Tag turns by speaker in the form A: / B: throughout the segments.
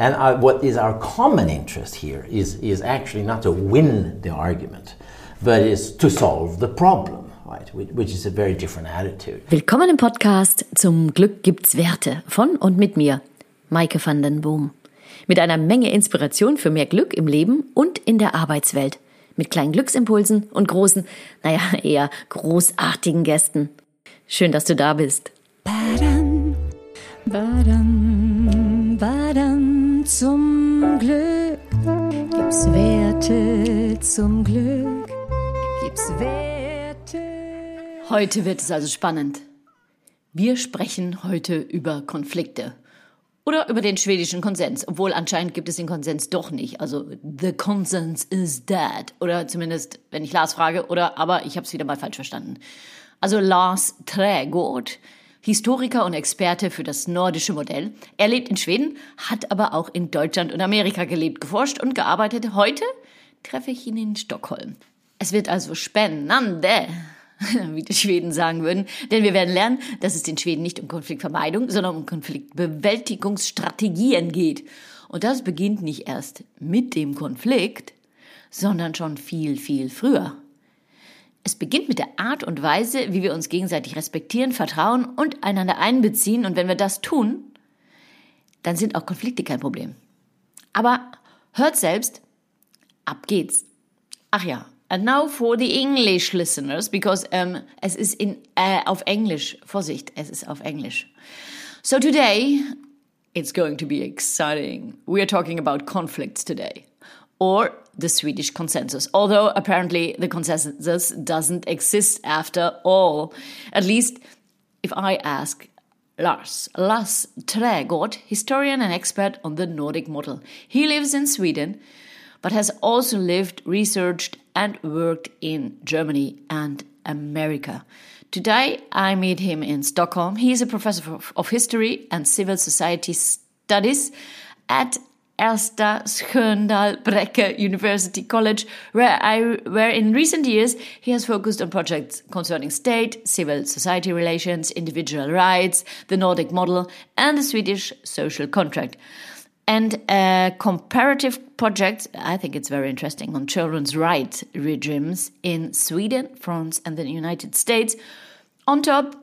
A: And uh, what is our common interest here is, is actually not to win the argument, but is to solve the problem. Right, which is a very different attitude.
B: Willkommen im Podcast Zum Glück gibt's Werte von und mit mir, Maike van den Boom. Mit einer Menge Inspiration für mehr Glück im Leben und in der Arbeitswelt. Mit kleinen Glücksimpulsen und großen, naja, eher großartigen Gästen. Schön, dass du da bist. Badam, badam, badam, zum Glück gibt's Werte, zum Glück gibt's Werte. Heute wird es also spannend. Wir sprechen heute über Konflikte. Oder über den schwedischen Konsens, obwohl anscheinend gibt es den Konsens doch nicht. Also the consensus is dead. Oder zumindest, wenn ich Lars frage, oder aber ich habe es wieder mal falsch verstanden. Also Lars Trägård, Historiker und Experte für das nordische Modell. Er lebt in Schweden, hat aber auch in Deutschland und Amerika gelebt, geforscht und gearbeitet. Heute treffe ich ihn in Stockholm. Es wird also spannende, wie die Schweden sagen würden, denn wir werden lernen, dass es den Schweden nicht um Konfliktvermeidung, sondern um Konfliktbewältigungsstrategien geht. Und das beginnt nicht erst mit dem Konflikt, sondern schon viel, viel früher. Es beginnt mit der Art und Weise, wie wir uns gegenseitig respektieren, vertrauen und einander einbeziehen. Und wenn wir das tun, dann sind auch Konflikte kein Problem. Aber hört selbst, ab geht's. Ach ja, and now for the English listeners, because um, es ist in, uh, auf Englisch. Vorsicht, es ist auf Englisch. So today, it's going to be exciting. We are talking about conflicts today. Or the Swedish consensus, although apparently the consensus doesn't exist after all. At least if I ask Lars, Lars Trägårdh, historian and expert on the Nordic model. He lives in Sweden, but has also lived, researched, and worked in Germany and America. Today, I meet him in Stockholm. He is a professor of history and civil society studies at Ersta Sköndal Bräcke University College, where, I, where in recent years he has focused on projects concerning state, civil society relations, individual rights, the Nordic model, and the Swedish social contract. And a comparative project, I think it's very interesting, on children's rights regimes in Sweden, France, and the United States. On top,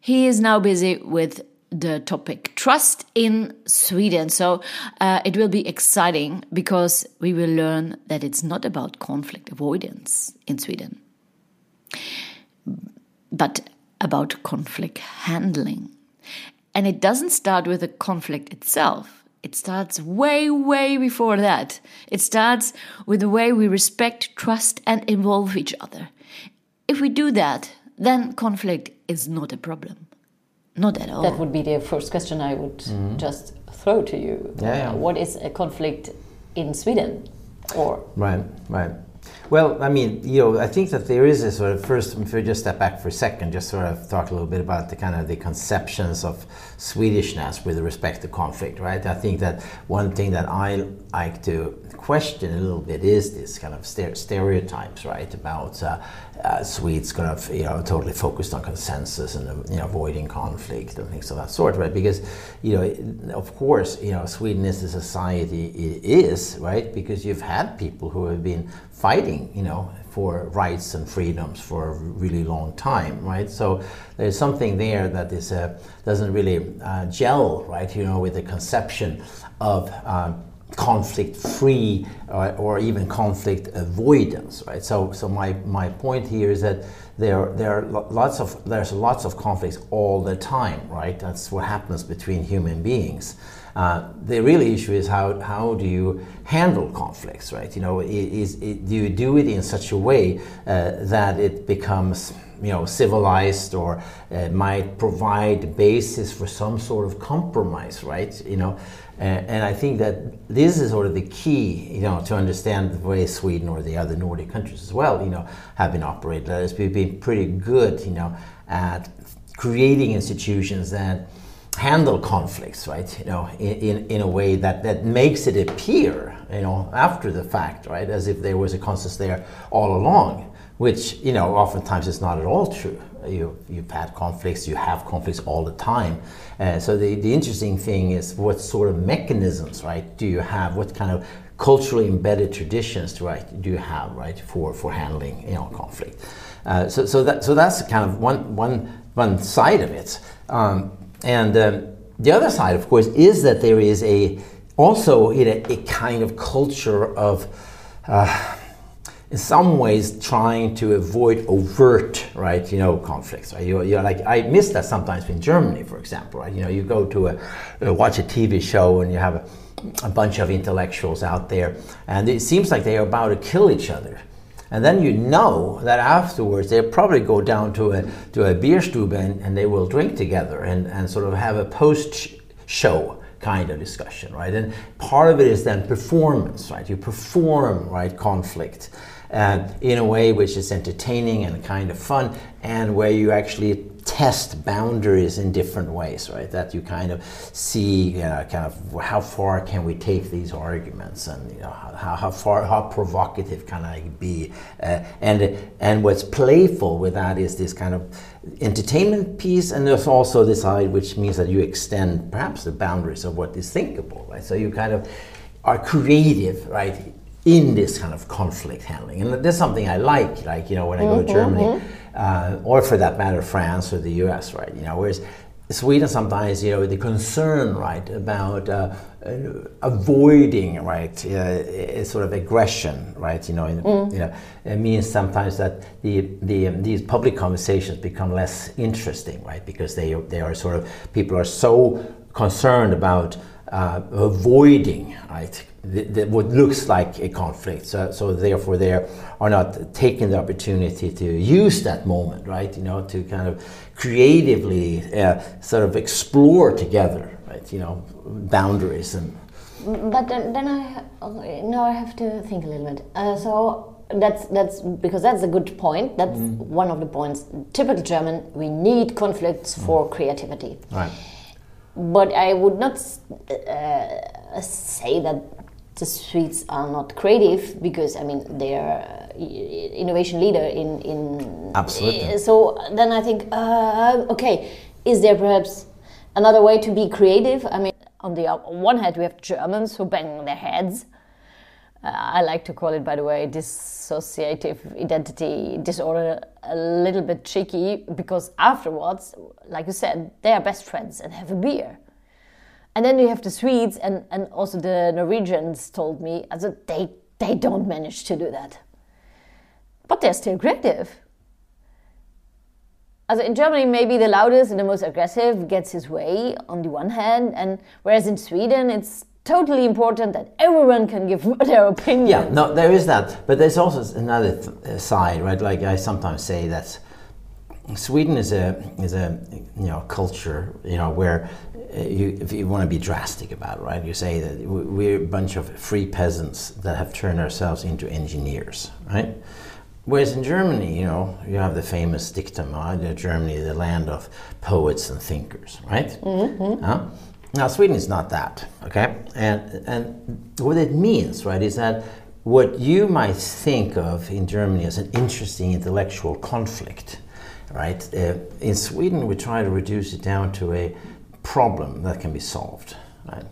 B: he is now busy with the topic trust in Sweden. So uh, it will be exciting because we will learn that it's not about conflict avoidance in Sweden, but about conflict handling. And it doesn't start with the conflict itself. It starts way, way before that. It starts with the way we respect, trust, and involve each other. If we do that, then conflict is not a problem. Not at all.
C: That would be the first question I would mm. just throw to you.
A: Yeah, yeah.
C: Uh, what is a conflict in Sweden? Or
A: right, right. Well, I mean, you know, I think that there is a sort of first. If we just step back for a second, just sort of talk a little bit about the kind of the conceptions of Swedishness with respect to conflict, right? I think that one thing that I like to question a little bit is this kind of stereotypes, right, about uh, uh, Swedes kind of you know totally focused on consensus and you know avoiding conflict and things of that sort, right? Because you know, of course, you know, Sweden is a society it is right because you've had people who have been fighting, you know, for rights and freedoms for a really long time, right? So there's something there that is uh, doesn't really uh, gel, right? You know, with the conception of um, conflict free or, or, even conflict avoidance right so so my my point here is that there there are lots of there's lots of conflicts all the time right that's what happens between human beings uh, the real issue is how, how do you handle conflicts, right? You know, is, is, do you do it in such a way uh, that it becomes, you know, civilized or uh, might provide basis for some sort of compromise, right? You know, and I think that this is sort of the key, you know, to understand the way Sweden or the other Nordic countries as well, you know, have been operated. Is, we've been pretty good, you know, at creating institutions that handle conflicts, right? You know, in, in a way that, that makes it appear, you know, after the fact, right, as if there was a consensus there all along, which you know oftentimes is not at all true, You, you've had conflicts, you have conflicts all the time. Uh, so the, the interesting thing is what sort of mechanisms, right, do you have? What kind of culturally embedded traditions, right, do you have, right, for, for handling, you know, conflict? Uh, so, so, that, so that's kind of one, one, one side of it. Um, and um, the other side, of course, is that there is a also a, a kind of culture of uh, in some ways trying to avoid overt, right, you know, conflicts. Right? You, you're like, I miss that sometimes in Germany, for example, right? You know, you go to a, uh, watch a TV show and you have a, a bunch of intellectuals out there, and it seems like they are about to kill each other. And then you know that afterwards they'll probably go down to a, to a Bierstube and, and they will drink together and, and sort of have a post show kind of discussion, right? And part of it is then performance, right? You perform, right, conflict uh, in a way which is entertaining and kind of fun, and where you actually test boundaries in different ways, right? That you kind of see, you know, kind of how far can we take these arguments, and you know, how, how far, how provocative can I be, uh, and and what's playful with that is this kind of entertainment piece, and there's also this side which means that you extend perhaps the boundaries of what is thinkable, right? So you kind of are creative, right? In this kind of conflict handling. And that's something I like, like, you know, when I go to mm-hmm, Germany, mm-hmm. uh, or for that matter, France or the US, right? You know, whereas Sweden sometimes, you know, the concern, right, about uh, uh, avoiding, right, uh, sort of aggression, right, you know, in, mm. you know, it means sometimes that the, the um, these public conversations become less interesting, right, because they they are sort of people are so concerned about uh, avoiding, right, the, the, what looks like a conflict. So, so therefore, they are not taking the opportunity to use that moment, right? You know, to kind of creatively uh, sort of explore together, right? You know, boundaries and.
B: But then, then I now I have to think a little bit. Uh, so that's that's because that's a good point. That's mm. one of the points. Typical German, we need conflicts mm. for creativity.
A: Right.
B: But I would not uh, say that the Swedes are not creative because I mean they are uh, innovation leader in in
A: absolutely.
B: So then I think uh, okay, is there perhaps another way to be creative? I mean, on the one hand we have Germans who bang their heads. Uh, I like to call it, by the way, dissociative identity disorder, a little bit cheeky because afterwards, like you said, they are best friends and have a beer. And then you have the Swedes and, and also the Norwegians told me also they, they don't manage to do that. But they're still creative. Also in Germany, maybe the loudest and the most aggressive gets his way on the one hand, and whereas in Sweden, it's totally important that everyone can give their opinion.
A: Yeah, no, there is that, but there's also another th uh, side, right? Like I sometimes say that Sweden is a is a you know culture, you know, where you, if you want to be drastic about it, right? You say that we're a bunch of free peasants that have turned ourselves into engineers, right? Whereas in Germany, you know, you have the famous dictum, right? Germany, the land of poets and thinkers, right? Mm-hmm. Huh? Now, Sweden is not that, okay? And, and what it means, right, is that what you might think of in Germany as an interesting intellectual conflict, right? Uh, in Sweden, we try to reduce it down to a problem that can be solved, right?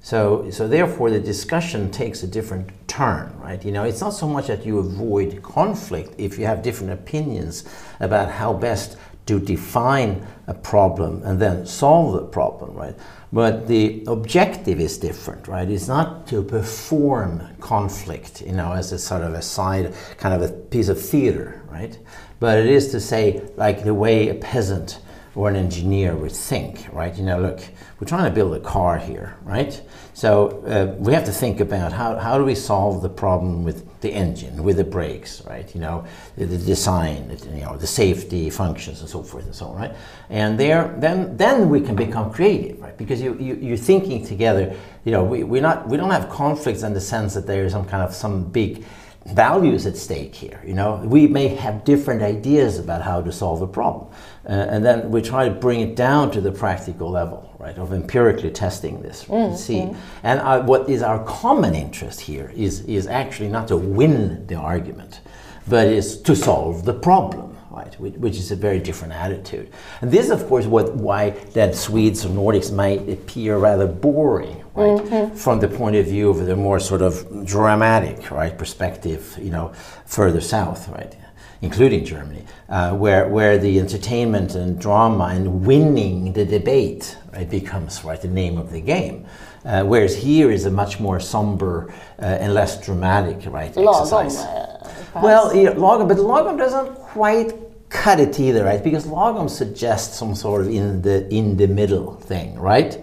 A: So, so therefore, the discussion takes a different turn, right? You know, it's not so much that you avoid conflict if you have different opinions about how best to define a problem and then solve the problem, right? But the objective is different, right? It's not to perform conflict, you know, as a sort of a side, kind of a piece of theater, right? But it is to say, like the way a peasant or an engineer would think, right? You know, look, we're trying to build a car here, right? So uh, we have to think about how, how do we solve the problem with the engine, with the brakes, right? You know, the, the design, you know, the safety functions and so forth and so on, right? And there, then, then we can become creative, right? Because you, you, you're thinking together, you know, we, we're not, we don't have conflicts in the sense that there is some kind of some big values at stake here. You know, we may have different ideas about how to solve a problem, uh, and then we try to bring it down to the practical level, right, of empirically testing this, mm, see. Mm. And uh, what is our common interest here is is actually not to win the argument, but is to solve the problem. right? Which, which is a very different attitude. And this, of course, what why that Swedes or Nordics might appear rather boring, right?
B: Mm-hmm.
A: From the point of view of the more sort of dramatic, right, perspective, you know, further south, right? Including Germany, uh, where, where the entertainment and drama and winning the debate right, becomes right the name of the game. Uh, whereas here is a much more somber uh, and less dramatic right exercise.
B: uh.
A: Well, yeah, lagom, but lagom doesn't quite cut it either, right? Because lagom suggests some sort of in the in the middle thing, right?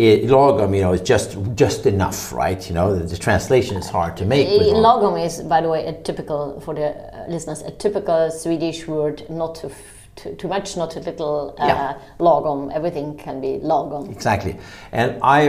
A: It, lagom, you know, is just just enough, right? You know, the, the translation is hard to make.
B: Eh, lagom. Is, by the way, a typical for the uh, listeners, a typical Swedish word, not too, too, too much, not too little. Uh,
A: Yeah.
B: Lagom, everything can be lagom.
A: Exactly, and I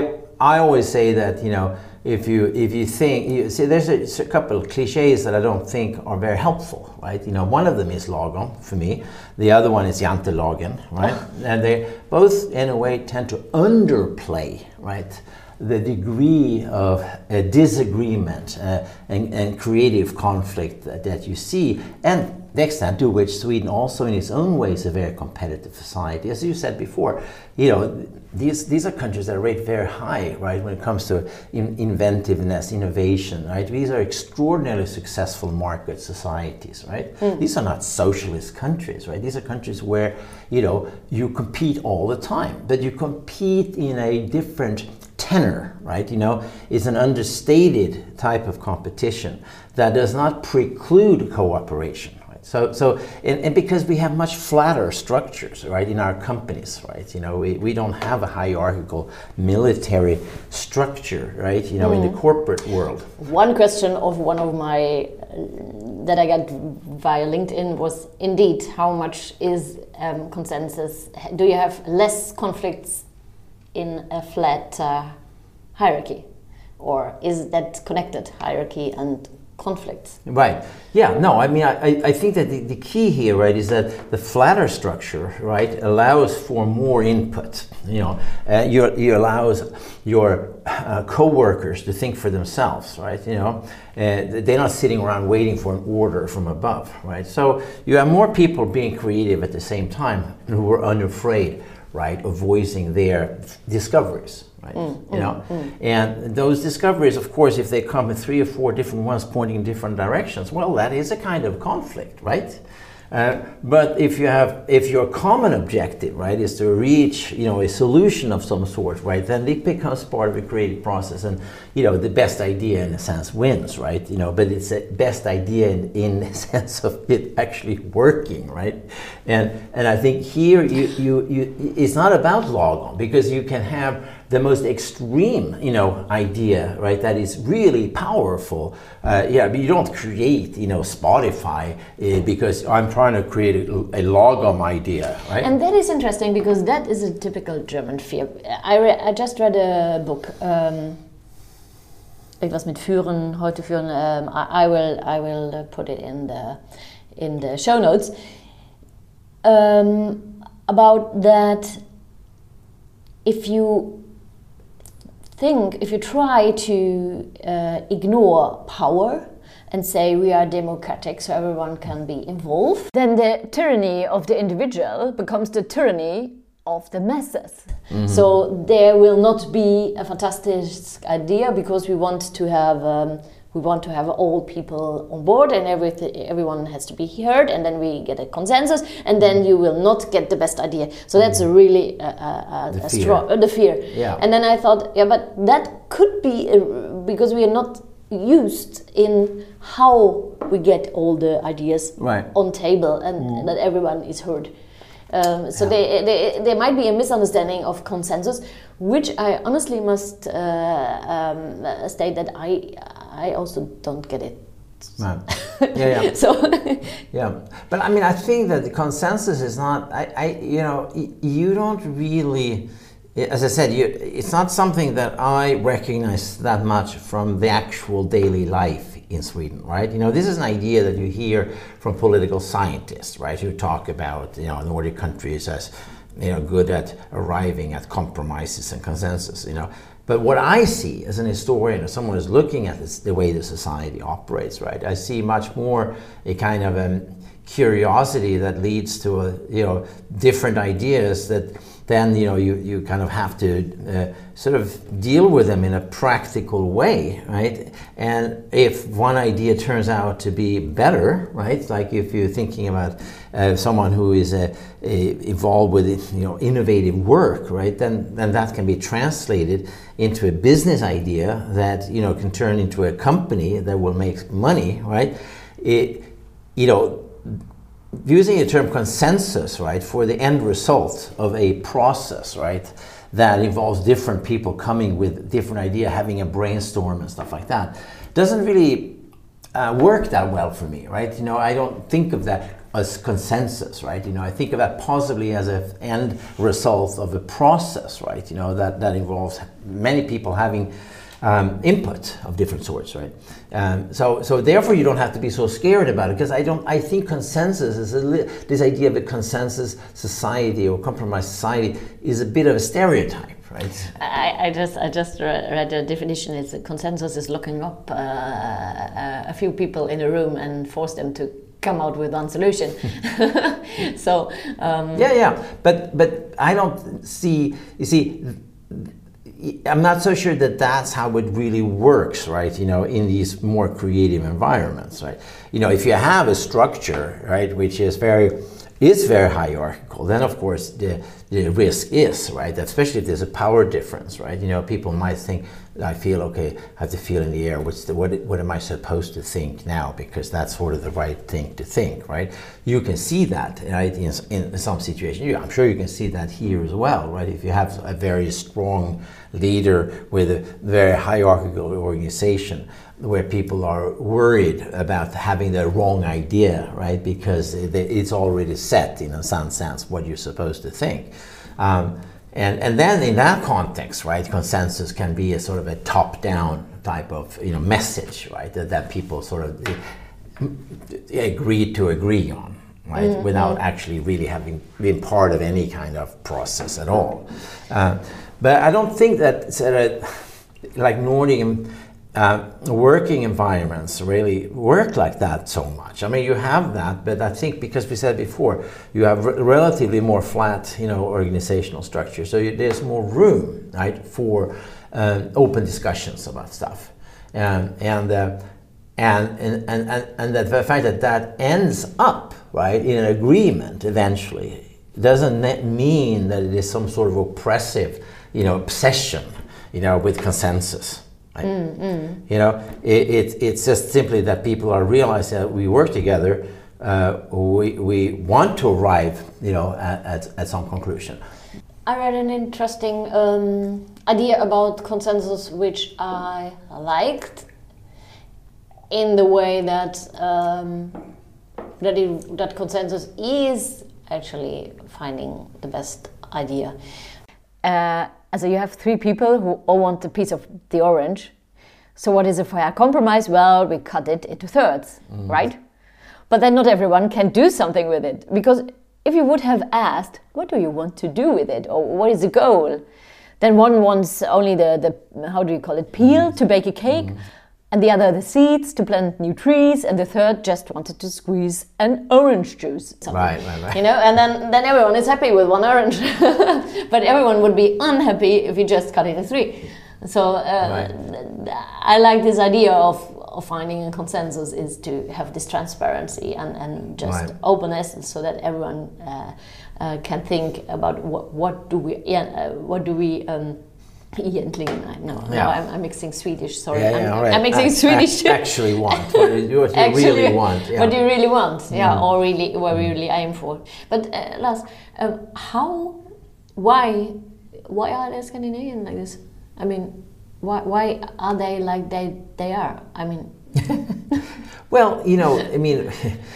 A: I always say that you know if you if you think you see there's a, a couple of cliches that I don't think are very helpful, right? You know, one of them is lagom for me, the other one is jantelagen, right? Ah. and they both in a way tend to underplay, right? The degree of uh, disagreement uh, and, and creative conflict that, that you see, and the extent to which Sweden also in its own way is a very competitive society. As you said before, you know, these, these are countries that rate very high, right, when it comes to in, inventiveness, innovation, right? These are extraordinarily successful market societies, right? These are not socialist countries, right? These are countries where, you know, you compete all the time, but you compete in a different tenor, right? You know, it's an understated type of competition that does not preclude cooperation. right? So, so and, and because we have much flatter structures, right, in our companies, right? You know, we, we don't have a hierarchical military structure, right? You know, in the corporate world.
B: One question of one of my that I got via LinkedIn was indeed how much is um, consensus? Do you have less conflicts in a flat uh, hierarchy, or is that connected hierarchy and conflicts?
A: Right. Yeah. No. I mean, I, I- think that the, the key here, right, is that the flatter structure, right, allows for more input. You know, uh, you, you allows your uh, co-workers to think for themselves, right? You know, uh, they're not sitting around waiting for an order from above, right? So you have more people being creative at the same time who are unafraid, right, of voicing their discoveries right? Mm, you know, mm, mm. and those discoveries, of course, if they come in three or four different ones pointing in different directions, well, that is a kind of conflict, right? Uh, but if you have, if your common objective, right, is to reach, you know, a solution of some sort, right, then it becomes part of a creative process, and you know, the best idea in a sense wins, right? You know, but it's a best idea in, in the sense of it actually working, right? And and I think here you you, you it's not about lagom because you can have the most extreme, you know, idea, right? That is really powerful. Uh, yeah, but you don't create, you know, Spotify uh, because I'm trying to create a, a lagom idea, right?
B: And that is interesting because that is a typical German fear. I, I just read a book. Um, irgendwas mit führen, heute führen. Um, I, I will, I will uh, put it in the in the show notes. Um, about that, if you think, if you try to uh, ignore power and say we are democratic so everyone can be involved, then the tyranny of the individual becomes the tyranny of the masses. So there will not be a fantastic idea because we want to have. Um, we want to have all people on board and everything, everyone has to be heard and then we get a consensus and then you will not get the best idea so that's a really uh, uh,
A: The
B: a
A: fear.
B: strong uh, the fear
A: Yeah.
B: and then i thought yeah but that could be uh, because we are not used in how we get all the ideas
A: Right.
B: on table and that everyone is heard um, so there, there, there might be a misunderstanding of consensus, which I honestly must uh, um, state that I I also don't get it.
A: Yeah, yeah.
B: So
A: Yeah, but I mean, I think that the consensus is not. I, I you know, you don't really. As I said, you, it's not something that I recognize that much from the actual daily life in Sweden, right? You know, this is an idea that you hear from political scientists, right, who talk about you know Nordic countries as you know good at arriving at compromises and consensus, you know. But what I see as an historian, as someone who's looking at this, the way the society operates, right, I see much more a kind of um, curiosity that leads to a, you know different ideas that then you know you, you kind of have to uh, sort of deal with them in a practical way right? And if one idea turns out to be better right like if you're thinking about uh, someone who is uh, involved with you know innovative work right then then that can be translated into a business idea that you know can turn into a company that will make money right? It you know using the term consensus, right, for the end result of a process, right, that involves different people coming with different idea, having a brainstorm and stuff like that, doesn't really uh, work that well for me, right? You know, I don't think of that as consensus, right? You know, I think of that possibly as an end result of a process, right? You know, that, that involves many people having um, input of different sorts, right? Um, so, so therefore, you don't have to be so scared about it because I don't. I think consensus is a li- this idea of a consensus society or compromise society is a bit of a stereotype. Right.
B: I, I just I just read the definition. It's a consensus is looking up uh, uh, a few people in a room and force them to come out with one solution. so um,
A: yeah, yeah, but but I don't see. You see I'm not so sure that that's how it really works, right? You know, in these more creative environments, right? You know, if you have a structure, right, which is very is very hierarchical, then of course the, the risk is, right? Especially if there's a power difference, right? You know, people might think, I feel okay, I have to feel in the air. What's the, what, what am I supposed to think now? Because that's sort of the right thing to think, right? You can see that, right, in, in some situations. I'm sure you can see that here as well, right? If you have a very strong leader with a very hierarchical organization, where people are worried about having the wrong idea, right? Because it's already set in a some sense what you're supposed to think. Um, and, and then in that context, right, consensus can be a sort of a top-down type of you know message, right, that, that people sort of agree to agree on, right, mm-hmm. without actually really having been part of any kind of process at all. Uh, but I don't think that sort of, like Nordic uh, working environments really work like that so much. I mean, you have that, but I think because we said before, you have re- relatively more flat, you know, organizational structure. So you, there's more room, right, for uh, open discussions about stuff, and and, uh, and and and and the fact that that ends up right in an agreement eventually doesn't mean that it is some sort of oppressive, you know, obsession, you know, with consensus. Right? Mm, mm. You know, it, it, it's just simply that people are realizing that we work together. Uh, we, we want to arrive, you know, at, at, at some conclusion.
B: I read an interesting um, idea about consensus, which I liked, in the way that um, that it, that consensus is actually finding the best idea. Uh, so you have three people who all want a piece of the orange. So what is a fair compromise? Well, we cut it into thirds, mm. right? But then not everyone can do something with it because if you would have asked, what do you want to do with it, or what is the goal? Then one wants only the, the how do you call it, peel mm. to bake a cake. Mm and the other the seeds to plant new trees, and the third just wanted to squeeze an orange juice.
A: Right, right, right.
B: You know, and then then everyone is happy with one orange, but everyone would be unhappy if you just cut it in three. So uh, right. I like this idea of, of finding a consensus is to have this transparency and, and just right. openness so that everyone uh, uh, can think about what, what do we yeah, uh, what do we um, Egentligen, no, yeah. no I'm, I'm, mixing Swedish. Sorry,
A: yeah, yeah,
B: I'm,
A: right.
B: I'm, mixing Swedish.
A: actually want what you, what you actually, really want.
B: Yeah. What you really want, yeah, mm. or really what we really aim for. But uh, Lars, um, how, why, why are they Scandinavian like this? I mean, why, why are they like they they are? I mean.
A: well, you know, I mean,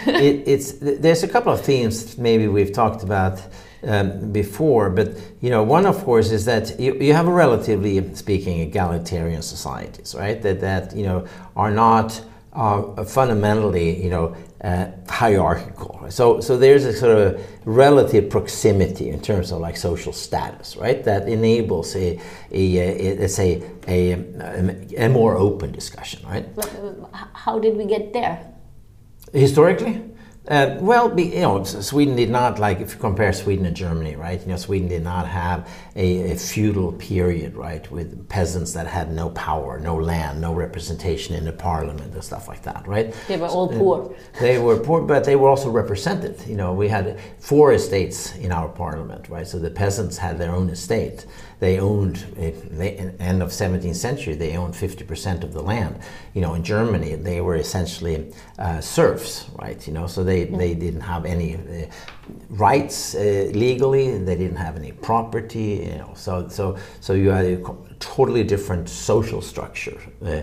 A: it, it's there's a couple of themes maybe we've talked about um, before. But you know, one of course is that you, you have a relatively speaking egalitarian societies, right? That that you know are not uh, fundamentally you know uh, hierarchical. So so there's a sort of relative proximity in terms of like social status, right? That enables a a, a let's say a, a, a more open discussion, right?
B: How did we get there?
A: Historically. Uh, well, be, you know, Sweden did not like if you compare Sweden and Germany, right? You know, Sweden did not have a, a, feudal period, right, with peasants that had no power, no land, no representation in the parliament and stuff like that, right?
B: They were all poor.
A: Uh, they were poor, but they were also represented. You know, we had four estates in our parliament, right? So the peasants had their own estate they owned the end of 17th century they owned 50% of the land. You know in germany they were essentially uh, serfs right you know so they, they didn't have any uh, rights uh, legally they didn't have any property you know so so so you had a totally different social structure uh,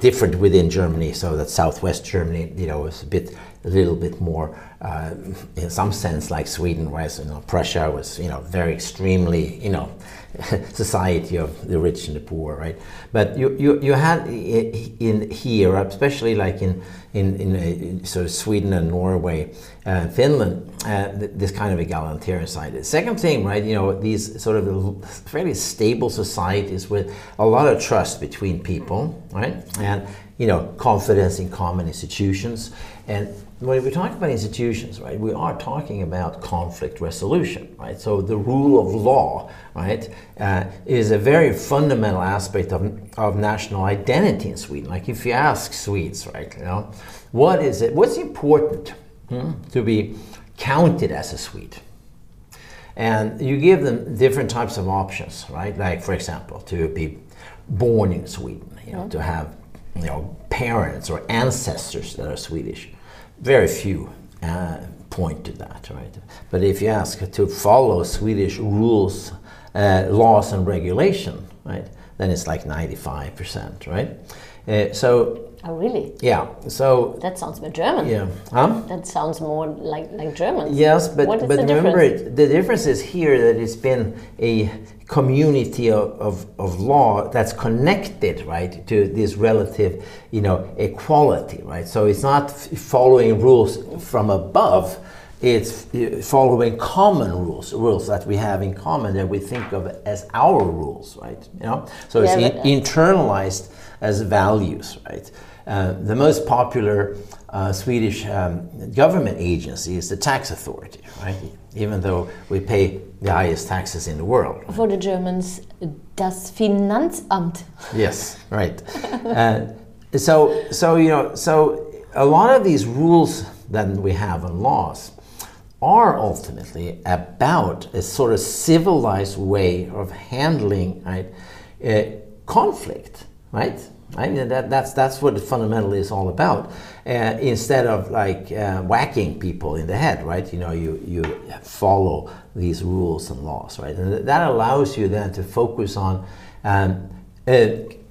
A: different within germany so that southwest germany you know was a bit a little bit more, uh, in some sense, like Sweden, whereas you know Prussia was you know very extremely you know society of the rich and the poor, right? But you you, you had in here, especially like in in, in uh, sort of Sweden and Norway, uh, Finland, uh, this kind of egalitarian side. Second thing, right? You know these sort of fairly stable societies with a lot of trust between people, right? And you know confidence in common institutions and when we talk about institutions, right, we are talking about conflict resolution, right? So the rule of law, right, uh, is a very fundamental aspect of, of national identity in Sweden. Like if you ask Swedes, right, you know, what is it, what's important hmm, to be counted as a Swede? And you give them different types of options, right? Like, for example, to be born in Sweden, you know, to have, you know, parents or ancestors that are Swedish very few uh, point to that, right? But if you ask to follow Swedish rules, uh, laws, and regulation, right, then it's like 95%, right? Uh, so.
B: Oh, really?
A: Yeah. So.
B: That sounds more German.
A: Yeah. Huh?
B: That sounds more like like German.
A: Yes, but but the remember, it, the difference is here that it's been a community of, of, of, law that's connected right to this relative you know equality right? So it's not following rules from above. It's following common rules rules that we have in common that we think of as our rules right? You know? So yeah, it's in, internalized as values right? Uh, the most popular uh, Swedish um, government agency is the tax authority, right? Even though we pay the highest taxes in the world.
B: For the Germans, das Finanzamt.
A: Yes, right. uh, so, so you know, so a lot of these rules that we have and laws are ultimately about a sort of civilized way of handling right, uh, conflict, right? I mean, that, that's, that's what it fundamentally is all about. Uh, instead of like uh, whacking people in the head, right? You know, you, you follow these rules and laws, right? And that allows you then to focus on um, uh,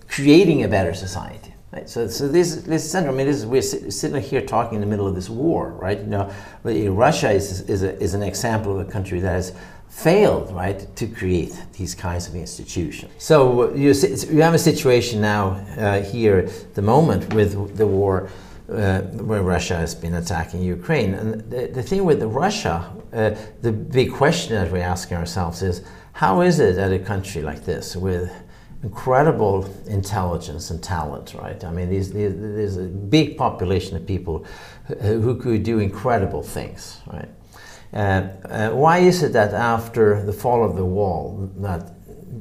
A: creating a better society. Right? So, so this, this center, I mean, this is, we're sitting here talking in the middle of this war, right? You know, Russia is, is, a, is an example of a country that has failed, right, to create these kinds of institutions. So you, you have a situation now uh, here at the moment with the war uh, where Russia has been attacking Ukraine. And the, the thing with Russia, uh, the big question that we're asking ourselves is, how is it that a country like this with incredible intelligence and talent, right? I mean, these, there's a big population of people who could do incredible things, right? Uh, uh, why is it that after the fall of the wall that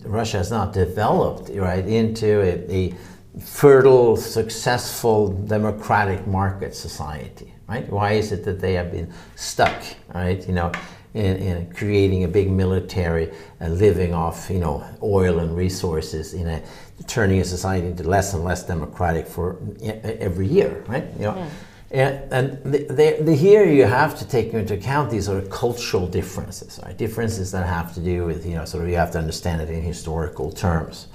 A: Russia has not developed right into a, a fertile, successful, democratic market society? Right? Why is it that they have been stuck? Right? You know, in, in, creating a big military and living off you know oil and resources in a turning a society into less and less democratic for every year right you know yeah. And, and the, the, the, here you have to take into account these sort of cultural differences, right? Differences that have to do with, you know, sort of you have to understand it in historical terms.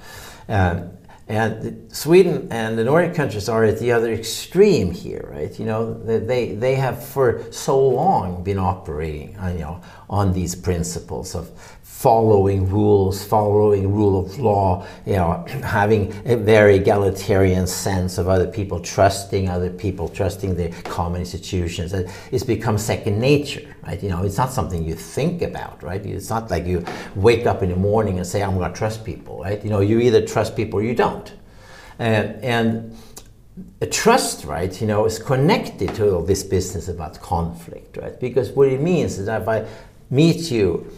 A: Um, and Sweden and the Nordic countries are at the other extreme here, right? You know, they, they have for so long been operating, you know, on these principles of following rules, following rule of law, you know, having a very egalitarian sense of other people, trusting other people, trusting the common institutions. It's become second nature, right? You know, it's not something you think about, right? It's not like you wake up in the morning and say, I'm going to trust people, right? You know, you either trust people or you don't. And, and a trust, right, you know, is connected to all this business about conflict, right? Because what it means is that if I meet you,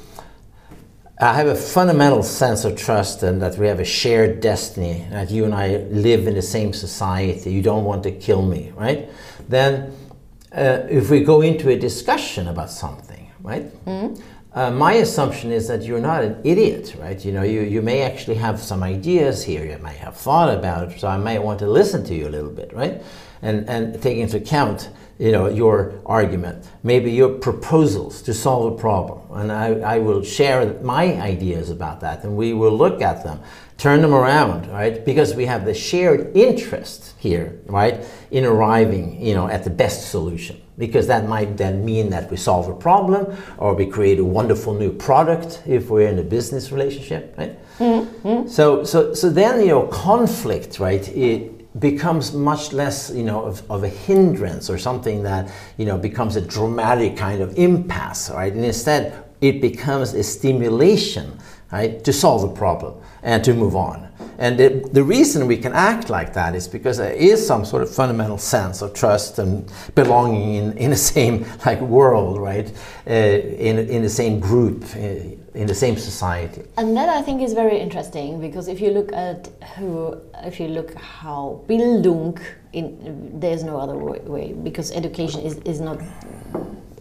A: I have a fundamental sense of trust and that we have a shared destiny, that you and I live in the same society, you don't want to kill me, right? Then, uh, if we go into a discussion about something, right? Mm-hmm. Uh, my assumption is that you're not an idiot, right? You know, you, you may actually have some ideas here, you may have thought about it, so I might want to listen to you a little bit, right? And, and take into account, you know, your argument, maybe your proposals to solve a problem. And I, I will share my ideas about that, and we will look at them, turn them around, right? Because we have the shared interest here, right, in arriving, you know, at the best solution because that might then mean that we solve a problem or we create a wonderful new product if we're in a business relationship, right? Mm-hmm. So, so, so then you know conflict, right? It becomes much less you know of, of a hindrance or something that you know becomes a dramatic kind of impasse, right? And instead, it becomes a stimulation, right, to solve a problem and to move on. And the, the reason we can act like that is because there is some sort of fundamental sense of trust and belonging in, in the same like world, right? Uh, in, in the same group, uh, in the same society.
B: And that I think is very interesting because if you look at who, if you look how Bildung, in, there's no other way because education is, is not,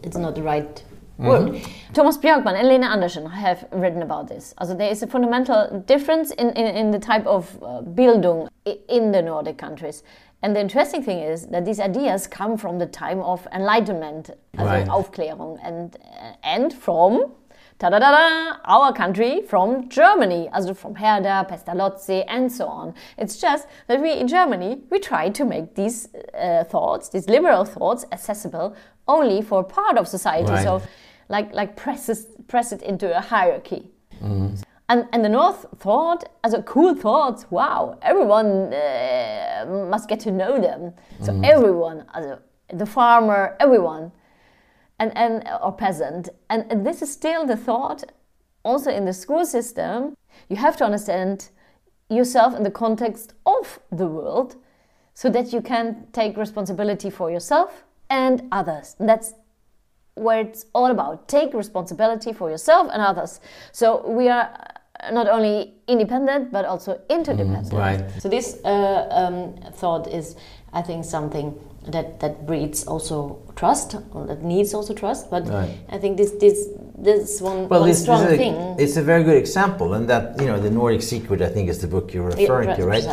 B: it's not the right Mm -hmm.
D: Tomas Björkman and Lene Andersen have written about this. Also, there is a fundamental difference in, in, in the type of uh, Bildung in the Nordic countries. And the interesting thing is that these ideas come from the time of Enlightenment, also right. Aufklärung, and, uh, and from ta-da-da-da, our country from Germany, also from Herder, Pestalozzi, and so on. It's just that we in Germany, we try to make these uh, thoughts, these liberal thoughts, accessible only for part of society. Right. So like like presses press it into a hierarchy. Mm. And, and the North thought as a cool thought, Wow, everyone uh, must get to know them. So mm. everyone, also the farmer, everyone, and and or peasant. And, and this is still the thought. Also in the school system, you have to understand yourself in the context of the world, so that you can take responsibility for yourself and others. And that's where it's all about take responsibility for yourself and others. So we are not only independent but also interdependent. Mm,
A: right.
B: So this uh, um, thought is, I think, something that that breeds also trust, or that needs also trust. But right. I think this this this one, well, one this, strong
A: this
B: a, thing.
A: It's a very good example, and that you know the Nordic Secret, I think, is the book you're referring to, right?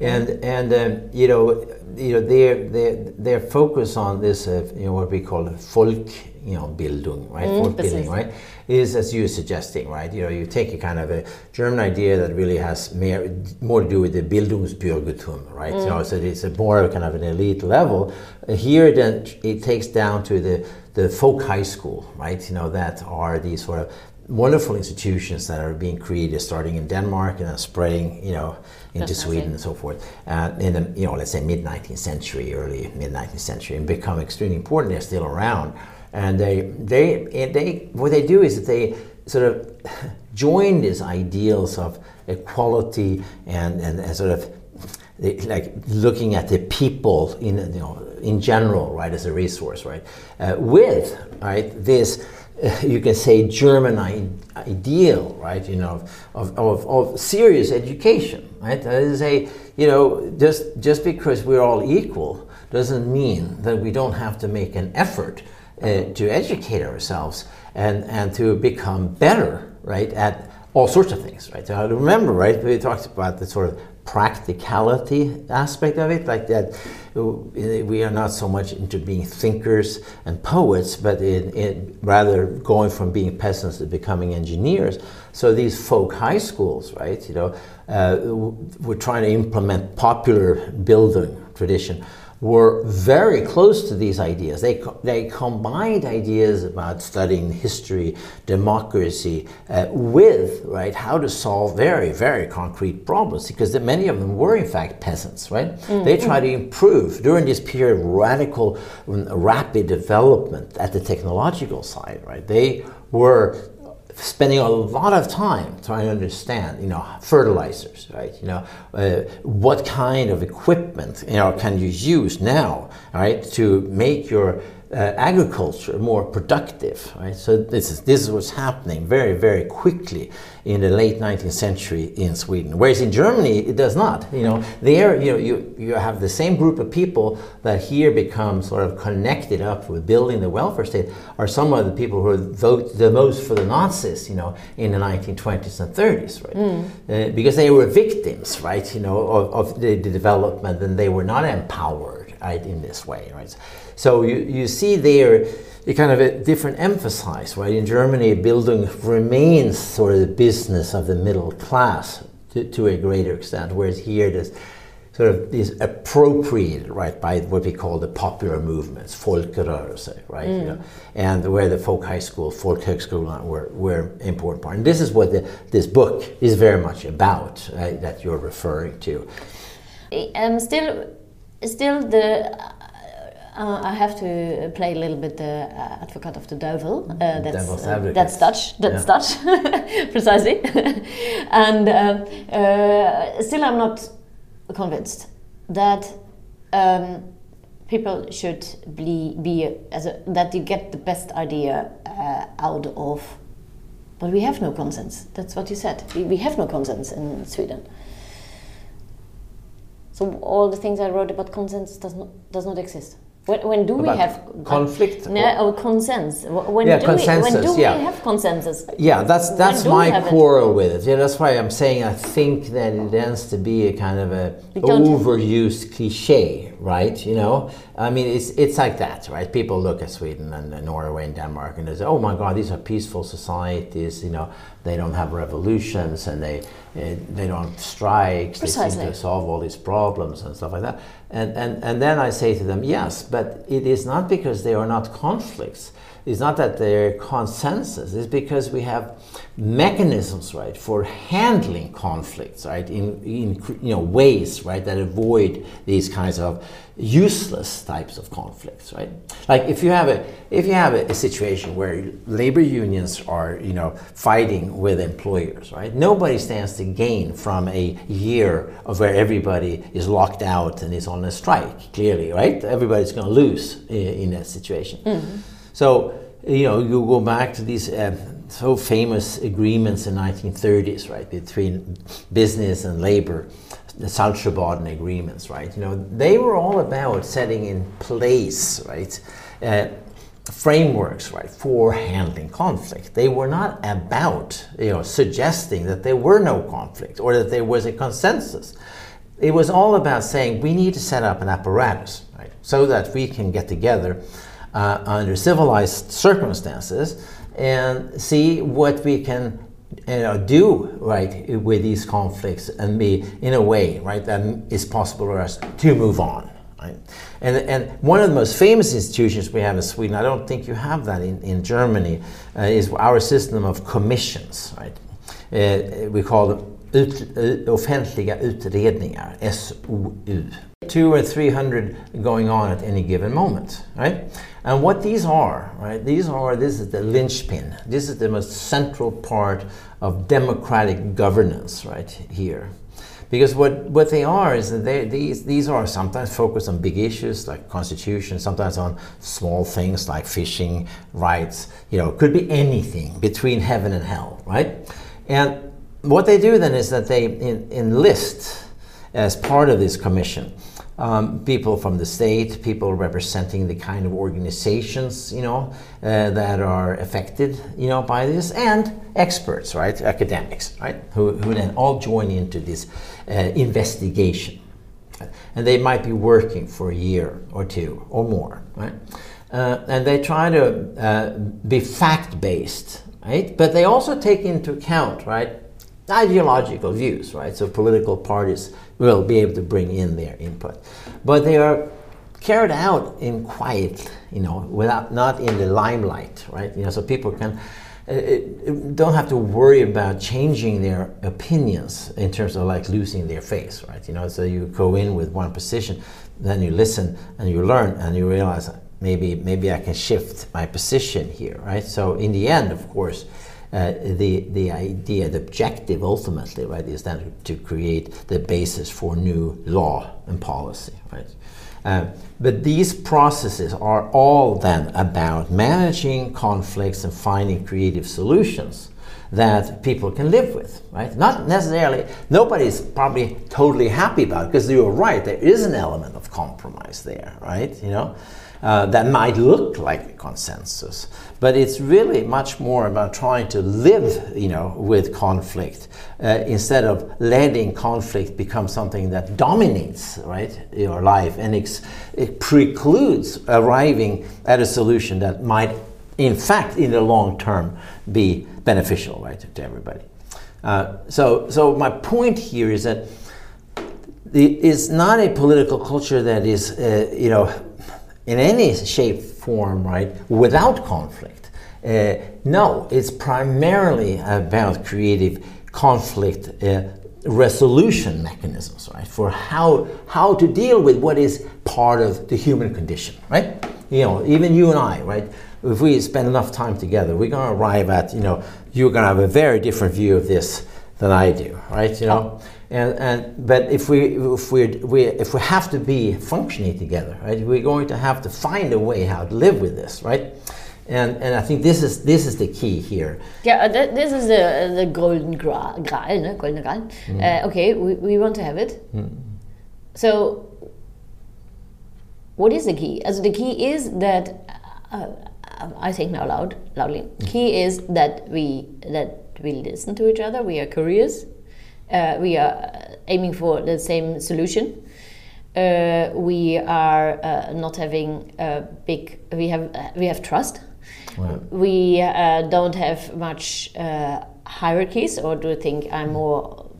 A: And and um, you know you know their their their focus on this uh, you know what we call folk you know, Bildung, right? Mm, Fortbildung, right? Is as you're suggesting, right? You know, you take a kind of a German idea that really has more, more to do with the Bildungsbürgertum, right? Mm. You know, so it's a more kind of an elite level. Here, then it takes down to the the folk high school, right? You know, that are these sort of wonderful institutions that are being created, starting in Denmark and then spreading, you know, into Sweden and so forth, uh, in the you know, let's say mid 19th century, early mid 19th century, and become extremely important. They're still around and they they they what they do is that they sort of join these ideals of equality and and, and sort of like looking at the people in you know in general right as a resource right uh, with right this you can say German ideal right you know of, of, of serious education right? That is a you know just just because we're all equal doesn't mean that we don't have to make an effort uh, to educate ourselves and, and to become better, right, at all sorts of things, right? So remember, right, we talked about the sort of practicality aspect of it, like that uh, we are not so much into being thinkers and poets, but in, in rather going from being peasants to becoming engineers. So these folk high schools, right, you know, uh, we're trying to implement popular building tradition were very close to these ideas. They, they combined ideas about studying history, democracy, uh, with right how to solve very, very concrete problems. Because the, many of them were in fact peasants, right? Mm-hmm. They tried to improve during this period of radical, rapid development at the technological side, right? They were spending a lot of time trying to understand, you know, fertilizers, right? You know, uh, what kind of equipment, you know, can you use now, right, to make your uh, agriculture more productive, right? So this is this is what's happening very very quickly in the late 19th century in Sweden. Whereas in Germany it does not. You know, there you know you you have the same group of people that here become sort of connected up with building the welfare state are some of the people who vote the most for the Nazis. You know, in the 1920s and 30s, right? Uh, because they were victims, right? You know, of, of the, the development and they were not empowered right, in this way, right? So you, you see there a kind of a different emphasis, right? In Germany, building remains sort of the business of the middle class to, to a greater extent, whereas here there's sort of is appropriated, right, by what we call the popular movements, folkrörelse, right? You know, and where the folk high school, folkhögskolan were, were important part. And this is what the, this book is very much about, right, that you're referring to.
B: Um, still, still the. Uh, I have to play a little bit the uh, advocate of the devil. Uh, that's uh, that's Dutch. That's
A: Yeah.
B: Dutch, precisely. and um, uh, still, I'm not convinced that um, people should be, be as a, that you get the best idea uh, out of. But we have no consensus. That's what you said. We, we have no consensus in Sweden. So all the things I wrote about consensus does not does not exist. When, when do we
A: About
B: have
A: conflict
B: No,
A: or-
B: or consensus. When
A: Yeah,
B: do we when do
A: yeah.
B: we have consensus?
A: Yeah, that's that's my quarrel with it. Yeah, that's why I'm saying I think that it tends to be a kind of a overused cliche, right? You know, I mean, it's it's like that, right? People look at Sweden and, and Norway and Denmark and they say, "Oh my God, these are peaceful societies." You know, they don't have revolutions and they uh, they don't have strikes. They seem to solve all these problems and stuff like that. And, and, and then I say to them, yes, but it is not because they are not conflicts. It's not that they're consensus. It's because we have mechanisms, right, for handling conflicts, right, in, in you know ways, right, that avoid these kinds of useless types of conflicts, right? Like if you have a if you have a, a situation where labor unions are, you know, fighting with employers, right? Nobody stands to gain from a year of where everybody is locked out and is on a strike. Clearly, right? Everybody's going to lose in, in that situation. Mm-hmm. So you know, you go back to these uh, so famous agreements in 1930s, right, between business and labor, the Saltsjöbaden agreements, right? You know, they were all about setting in place, right, uh, frameworks, right, for handling conflict. They were not about, you know, suggesting that there were no conflict or that there was a consensus. It was all about saying we need to set up an apparatus, right, so that we can get together uh, under civilized circumstances and see what we can you know, do right with these conflicts and be in a way right that is possible for us to move on. Right? And, and one of the most famous institutions we have in Sweden, I don't think you have that in, in Germany, uh, is our system of commissions. Right? Uh, we call them ut, uh, offentliga utredningar, SOU. Two or three hundred going on at any given moment, right? And what these are, right? These are this is the linchpin. This is the most central part of democratic governance, right here. Because what, what they are is that they, these, these are sometimes focused on big issues like constitution, sometimes on small things like fishing rights. You know, could be anything between heaven and hell, right? And what they do then is that they en- enlist as part of this commission um, people from the state, people representing the kind of organizations you know uh, that are affected you know by this, and experts, right, academics, right, who, who then all join into this uh, investigation, and they might be working for a year or two or more, right, uh, and they try to uh, be fact based, right, but they also take into account, right, ideological views, right? So political parties will be able to bring in their input, but they are carried out in quiet, you know, without not in the limelight, right? You know, so people can uh, uh, don't have to worry about changing their opinions in terms of like losing their face, right? You know, so you go in with one position, then you listen and you learn and you realize maybe maybe I can shift my position here, right? So in the end, of course, uh, the, the idea, the objective ultimately, right, is then to create the basis for new law and policy, right? Uh, but these processes are all then about managing conflicts and finding creative solutions that people can live with, right? Not necessarily, nobody's probably totally happy about it because you're right, there is an element of compromise there, right? You know, uh, that might look like a consensus, but it's really much more about trying to live, you know, with conflict uh, instead of letting conflict become something that dominates, right, your life and it precludes arriving at a solution that might, in fact, in the long term, be beneficial, right, to everybody. Uh, so, so my point here is that it's not a political culture that is, uh, you know, in any shape, form, right, without conflict. Uh, no, it's primarily about creative conflict uh, resolution mechanisms, right, for how how to deal with what is part of the human condition, right? You know, even you and I, right? If we spend enough time together, we're going to arrive at, you know, you're going to have a very different view of this than I do, right? You know, and, and but if we if we we if we have to be functioning together, right, we're going to have to find a way how to live with this, right? And, and I think this is this is the key here.
B: Yeah, th this is the the golden graal, graal, ne? golden graal. Mm. Uh, okay, we, we want to have it. Mm. So, what is the key? As the key is that uh, I think now loud, loudly. Mm. Key is that we that we listen to each other. We are curious. Uh, we are aiming for the same solution. Uh, we are uh, not having a big. We have we have trust. Wow. We uh, don't have much uh, hierarchies, or do you think I'm more?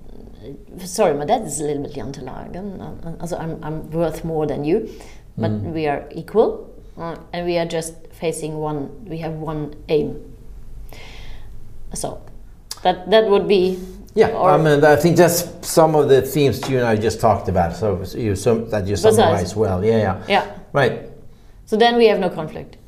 B: Sorry, my dad is a little bit jantelagen. Also, I'm I'm worth more than you, but mm. we are equal, uh, and we are just facing one. We have one aim. So that that would be
A: yeah, I mean, I think that's some of the themes you and I just talked about. So you so that you summarize well. Yeah, yeah.
B: Yeah.
A: Right.
B: So then we have no conflict.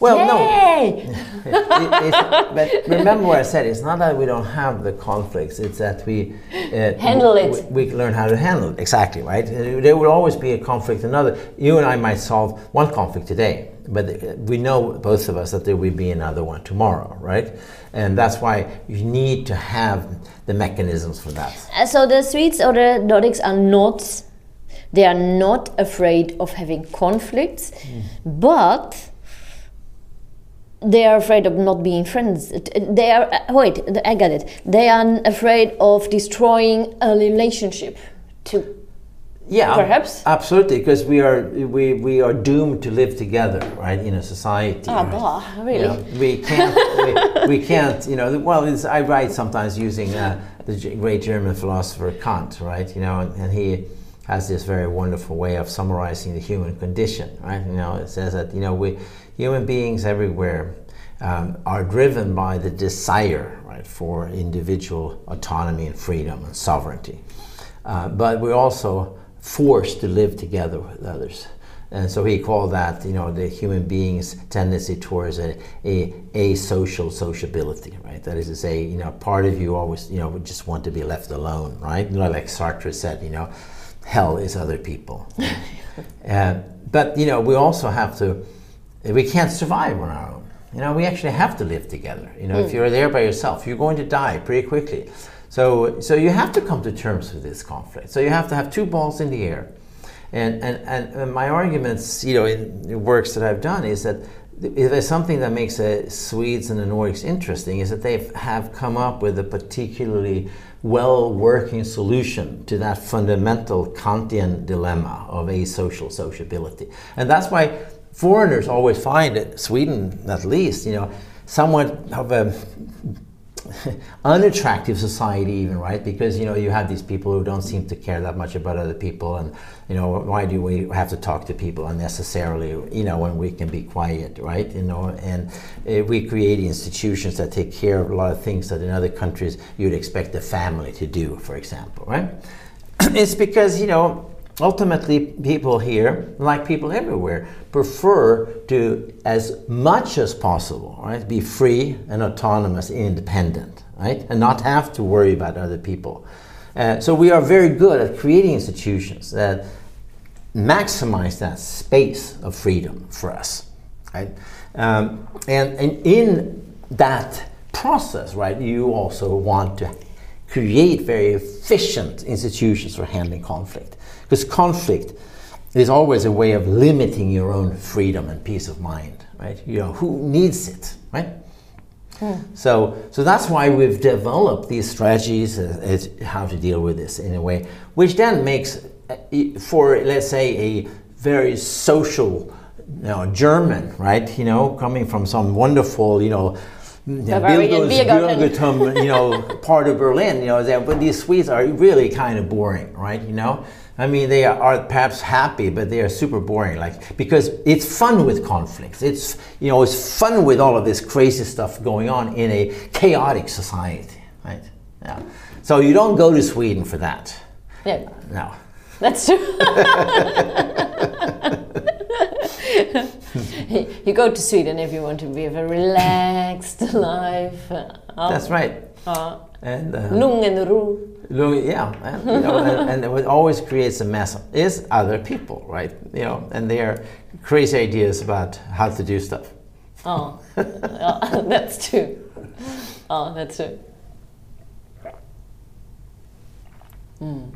A: Well, Yay! no. it, but remember what I said. It's not that we don't have the conflicts. It's that we
B: uh, handle it.
A: We, we, learn how to handle it. Exactly right. There will always be a conflict. Another. You and I might solve one conflict today, but we know both of us that there will be another one tomorrow. Right. And that's why you need to have the mechanisms for that.
B: Uh, so the Swedes or the Nordics are not. They are not afraid of having conflicts, mm. but they are afraid of not being friends. They are uh, wait, I got it. They are afraid of destroying a relationship. To
A: yeah,
B: perhaps
A: absolutely, because we are we, we are doomed to live together, right, in a society.
B: Oh, right? God, really?
A: You know, we can't. we, we, can't. You know. Well, I write sometimes using uh, the great German philosopher Kant, right? You know, and, and he has this very wonderful way of summarizing the human condition, right? You know, it says that you know we human beings everywhere um, are driven by the desire, right, for individual autonomy and freedom and sovereignty. Uh, but we're also forced to live together with others. And so he called that, you know, the human being's tendency towards a, a, a social sociability, right? That is to say, you know, part of you always, you know, would just want to be left alone, right? You know, like Sartre said, you know, hell is other people. uh, but, you know, we also have to we can't survive on our own. You know, we actually have to live together. You know, mm. if you're there by yourself, you're going to die pretty quickly. So, so you have to come to terms with this conflict. So you have to have two balls in the air. And, and, and my arguments, you know, in works that I've done is that if there's something that makes the Swedes and the Nordics interesting is that they have come up with a particularly well working solution to that fundamental Kantian dilemma of asocial sociability. And that's why foreigners always find it, Sweden at least, you know, somewhat of a unattractive society even right? Because you know you have these people who don't seem to care that much about other people and you know why do we have to talk to people unnecessarily you know when we can be quiet right? You know and uh, we create institutions that take care of a lot of things that in other countries you'd expect the family to do for example right? It's because you know ultimately, people here, like people everywhere, prefer to, as much as possible, right, be free and autonomous, independent, right, and not have to worry about other people. Uh, so we are very good at creating institutions that maximize that space of freedom for us, right? Um, and, and in that process, right, you also want to create very efficient institutions for handling conflict. Because conflict is always a way of limiting your own freedom and peace of mind, right? You know, who needs it, right? Hmm. So, so that's why we've developed these strategies as, as how to deal with this in a way, which then makes, uh, for let's say a very social, you know, German, right? You know, coming from some wonderful, you know, yeah, Bildungsbürgertum, you know, part of Berlin, you know, that, but these Swedes are really kind of boring, right? You know, I mean, they are perhaps happy, but they are super boring. Like because it's fun with conflicts. It's you know, it's fun with all of this crazy stuff going on in a chaotic society, right? Yeah. So you don't go to Sweden for that.
B: Yeah.
A: No.
B: That's true. you go to Sweden if you want to have a relaxed life.
A: Uh, That's right. Uh,
B: and uh, lugn och ro.
A: Yeah, and, you know, and, and, what always creates a mess is other people, right? You know, and their crazy ideas about how to do stuff.
B: Oh, oh that's true. Oh, that's true. Mm.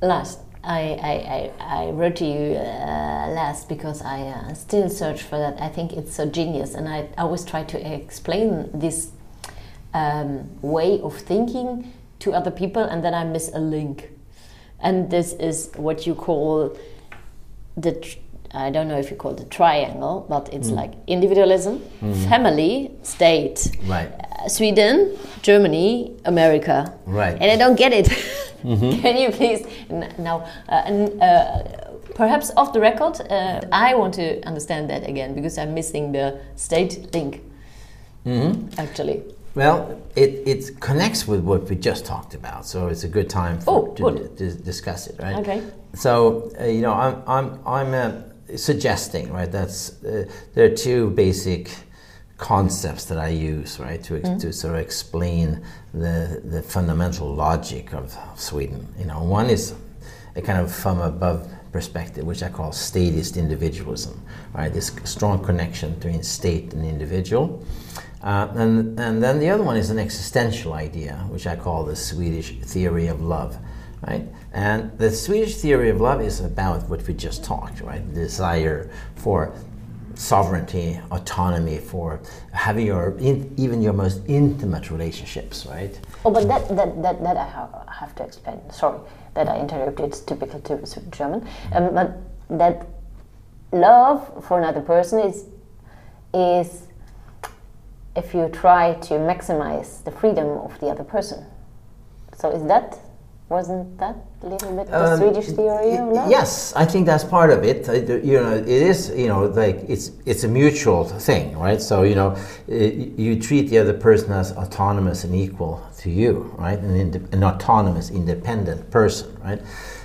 B: Last, I, I, I, I wrote to you uh, last because I uh, still search for that. I think it's so genius, and I always try to explain this um, way of thinking to other people, and then I miss a link. And this is what you call the I don't know if you call it a triangle, but it's mm. like individualism, mm. family, state,
A: right.
B: Uh, Sweden, Germany, America.
A: Right.
B: And I don't get it. Mm -hmm. Can you please now? Uh, uh, perhaps off the record, uh, I want to understand that again because I'm missing the state link. -hmm. Actually.
A: Well, it, it connects with what we just talked about, so it's a good time for,
B: oh,
A: to, to discuss it, right?
B: Okay.
A: So, uh, you know, I'm, I'm, I'm uh, suggesting, right? That's uh, there are two basic concepts that I use, right, to, mm. to sort of explain the the fundamental logic of, of Sweden. You know, one is a kind of from above perspective, which I call statist individualism, right? This strong connection between state and individual. Uh, and, and then the other one is an existential idea, which I call the Swedish theory of love, right? And the Swedish theory of love is about what we just talked, right? Desire for sovereignty, autonomy, for having your in, even your most intimate relationships, right?
B: Oh, but that that that, that I have, have to explain. Sorry that I interrupted. It's typical to German, um, but that love for another person is is if you try to maximize the freedom of the other person. So is that wasn't that a little bit the um, Swedish theory?
A: Yes, I think that's part of it. You know, it is. You know, like it's it's a mutual thing, right? So you know, you treat the other person as autonomous and equal to you, right? An, an autonomous, independent person, right?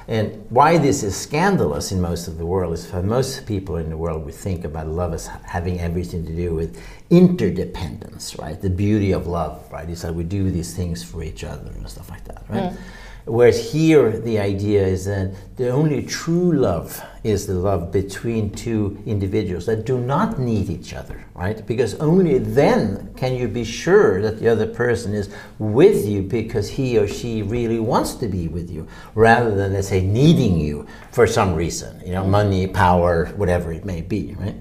A: And why this is scandalous in most of the world is for most people in the world, we think about love as having everything to do with interdependence, right? The beauty of love, right? Is that we do these things for each other and stuff like that, right? Mm. Whereas here, the idea is that the only true love is the love between two individuals that do not need each other, right? Because only then can you be sure that the other person is with you because he or she really wants to be with you, rather than, let's say, needing you for some reason, you know, money, power, whatever it may be, right?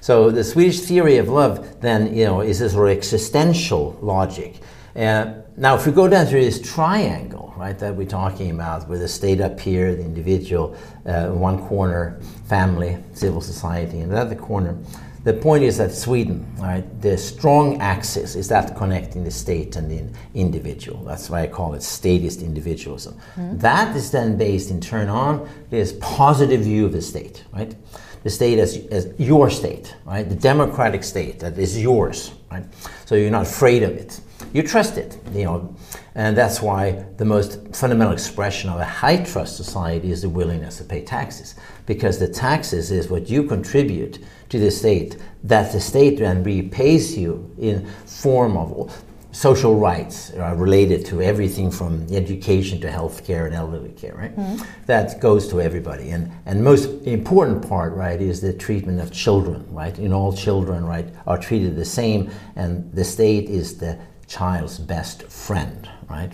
A: So the Swedish theory of love then, you know, is this sort of existential logic. Uh, now, if we go down to this triangle, right, that we're talking about, with the state up here, the individual, uh, one corner, family, civil society, and the other corner. The point is that Sweden, right, the strong axis is that connecting the state and the individual. That's why I call it statist individualism. Mm-hmm. That is then based in turn on this positive view of the state, right? The state as, as your state, right? The democratic state that is yours, right? So you're not afraid of it you trust it, you know, and that's why the most fundamental expression of a high trust society is the willingness to pay taxes, because the taxes is what you contribute to the state that the state then repays you in form of social rights are related to everything from education to healthcare and elderly care, right? Mm-hmm. That goes to everybody. And, and most important part, right, is the treatment of children, right? In all children, right, are treated the same, and the state is the child's best friend, right?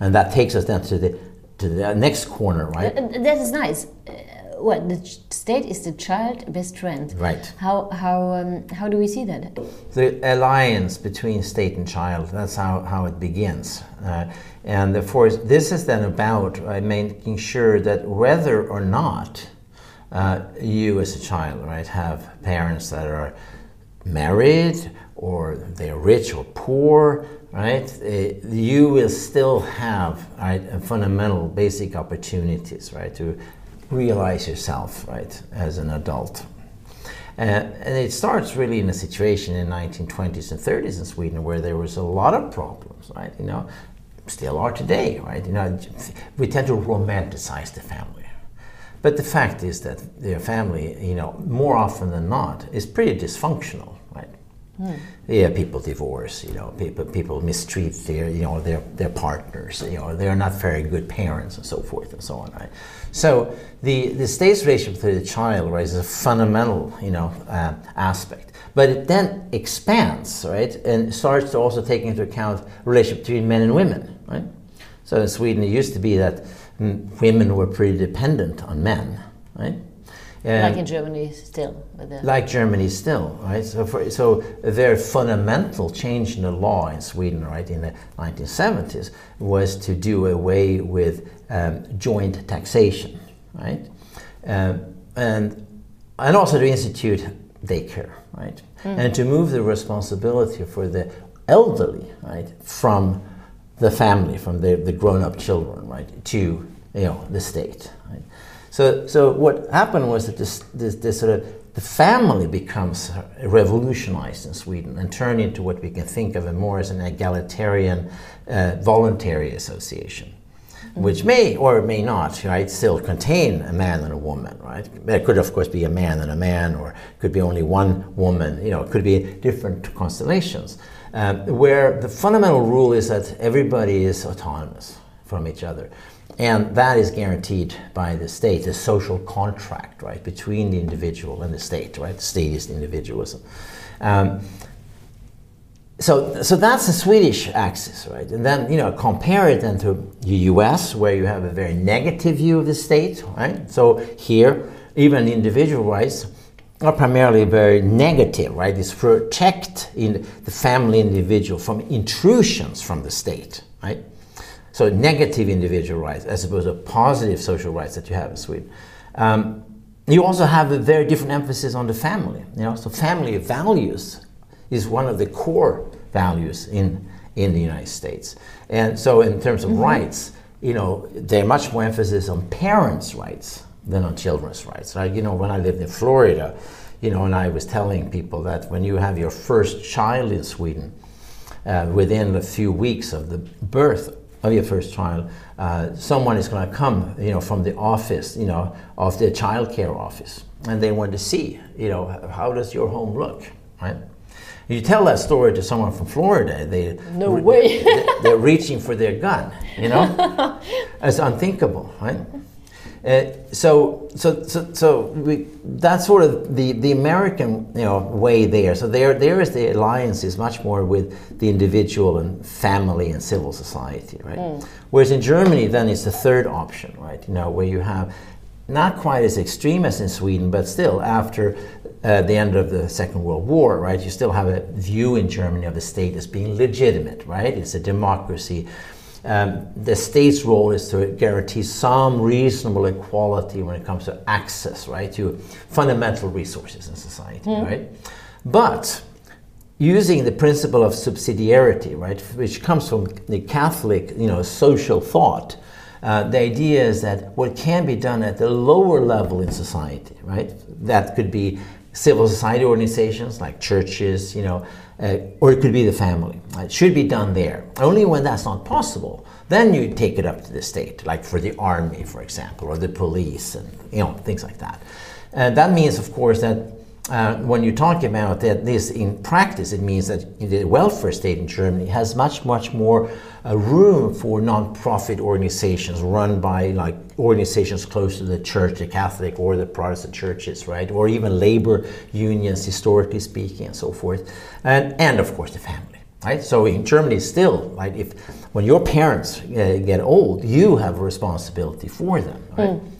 A: And that takes us then to the to the next corner, right? Uh,
B: that is nice. Uh, what the state is the child best friend.
A: Right.
B: How how um, how do we see that?
A: The alliance between state and child. That's how, how it begins. Uh, and therefore, this is then about uh, making sure that whether or not uh, you as a child, right, have parents that are married or they're rich or poor, right, uh, you will still have right, fundamental basic opportunities, right, to realize yourself, right, as an adult. Uh, and it starts really in a situation in 1920s and 30s in Sweden where there was a lot of problems, right? You know, still are today, right? You know, we tend to romanticize the family. But the fact is that the family, you know, more often than not, is pretty dysfunctional? Mm. Yeah, people divorce. You know, people people mistreat their you know their their partners. You know, they're not very good parents and so forth and so on. Right. So the the state's relationship to the child right is a fundamental you know uh, aspect. But it then expands right and starts to also take into account relationship between men and women. Right. So in Sweden, it used to be that mm, women were pretty dependent on men. Right
B: like in Germany still.
A: like Germany still, right? So, for, so a very fundamental change in the law in Sweden, right, in the 1970s, was to do away with um, joint taxation, right, um, and and also to institute daycare, right, mm. and to move the responsibility for the elderly, right, from the family, from the, the grown-up children, right, to you know the state. So, so what happened was that this, this, this sort of the family becomes revolutionized in Sweden and turned into what we can think of more as an egalitarian uh, voluntary association, which may or may not, right, still contain a man and a woman, right? There could, of course, be a man and a man, or it could be only one woman, you know, it could be different constellations, um, where the fundamental rule is that everybody is autonomous from each other. And that is guaranteed by the state, the social contract, right, between the individual and the state, right? The state is individualism. Um, so, so that's the Swedish axis, right? And then, you know, compare it then to the US, where you have a very negative view of the state, right? So here, even individual rights are primarily very negative, right? It's protect in the family individual from intrusions from the state, right? So negative individual rights as opposed to positive social rights that you have in Sweden. Um, you also have a very different emphasis on the family. You know, so family values is one of the core values in in the United States. And so, in terms of mm-hmm. rights, you know, there's much more emphasis on parents' rights than on children's rights. Right? You know, when I lived in Florida, you know, and I was telling people that when you have your first child in Sweden, uh, within a few weeks of the birth of your first child, uh, someone is going to come, you know, from the office, you know, of the child care office, and they want to see, you know, how does your home look, right? You tell that story to someone from Florida, they
B: no way
A: they're reaching for their gun, you know, it's unthinkable, right? Uh, so, so, so, so we, that's sort of the, the American you know, way there. So there, there is the alliance is much more with the individual and family and civil society, right? Mm. Whereas in Germany, then it's the third option, right? You know, where you have not quite as extreme as in Sweden, but still after uh, the end of the Second World War, right? You still have a view in Germany of the state as being legitimate, right? It's a democracy um, the state's role is to guarantee some reasonable equality when it comes to access, right, to fundamental resources in society, mm. right? But using the principle of subsidiarity, right, which comes from the Catholic, you know, social thought, uh, the idea is that what can be done at the lower level in society, right, that could be civil society organizations like churches, you know, uh, or it could be the family. It should be done there. Only when that's not possible, then you take it up to the state, like for the army, for example, or the police, and you know things like that. And that means, of course, that uh, when you talk about that, this in practice, it means that the welfare state in Germany has much, much more uh, room for non-profit organizations run by like organizations close to the church, the Catholic or the Protestant churches, right? Or even labor unions, historically speaking, and so forth. And, and of course, the family. Right? So in Germany, still, right, if when your parents uh, get old, you have a responsibility for them. Right? Mm.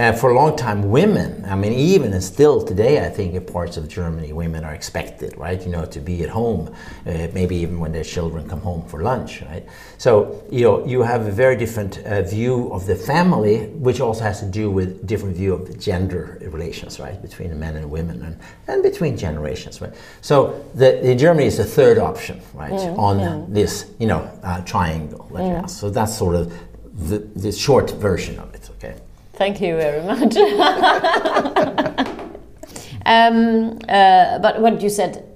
A: Uh, for a long time, women, I mean, even and still today, I think in parts of Germany, women are expected, right, you know, to be at home, uh, maybe even when their children come home for lunch, right? So, you know, you have a very different uh, view of the family, which also has to do with different view of the gender relations, right, between men and women and, and between generations, right? So, the, in Germany, is a third option, right, mm, on yeah. this, you know, uh, triangle. Mm. So that's sort of the, the short version of it, okay?
B: Thank you very much. um, uh, but what you said,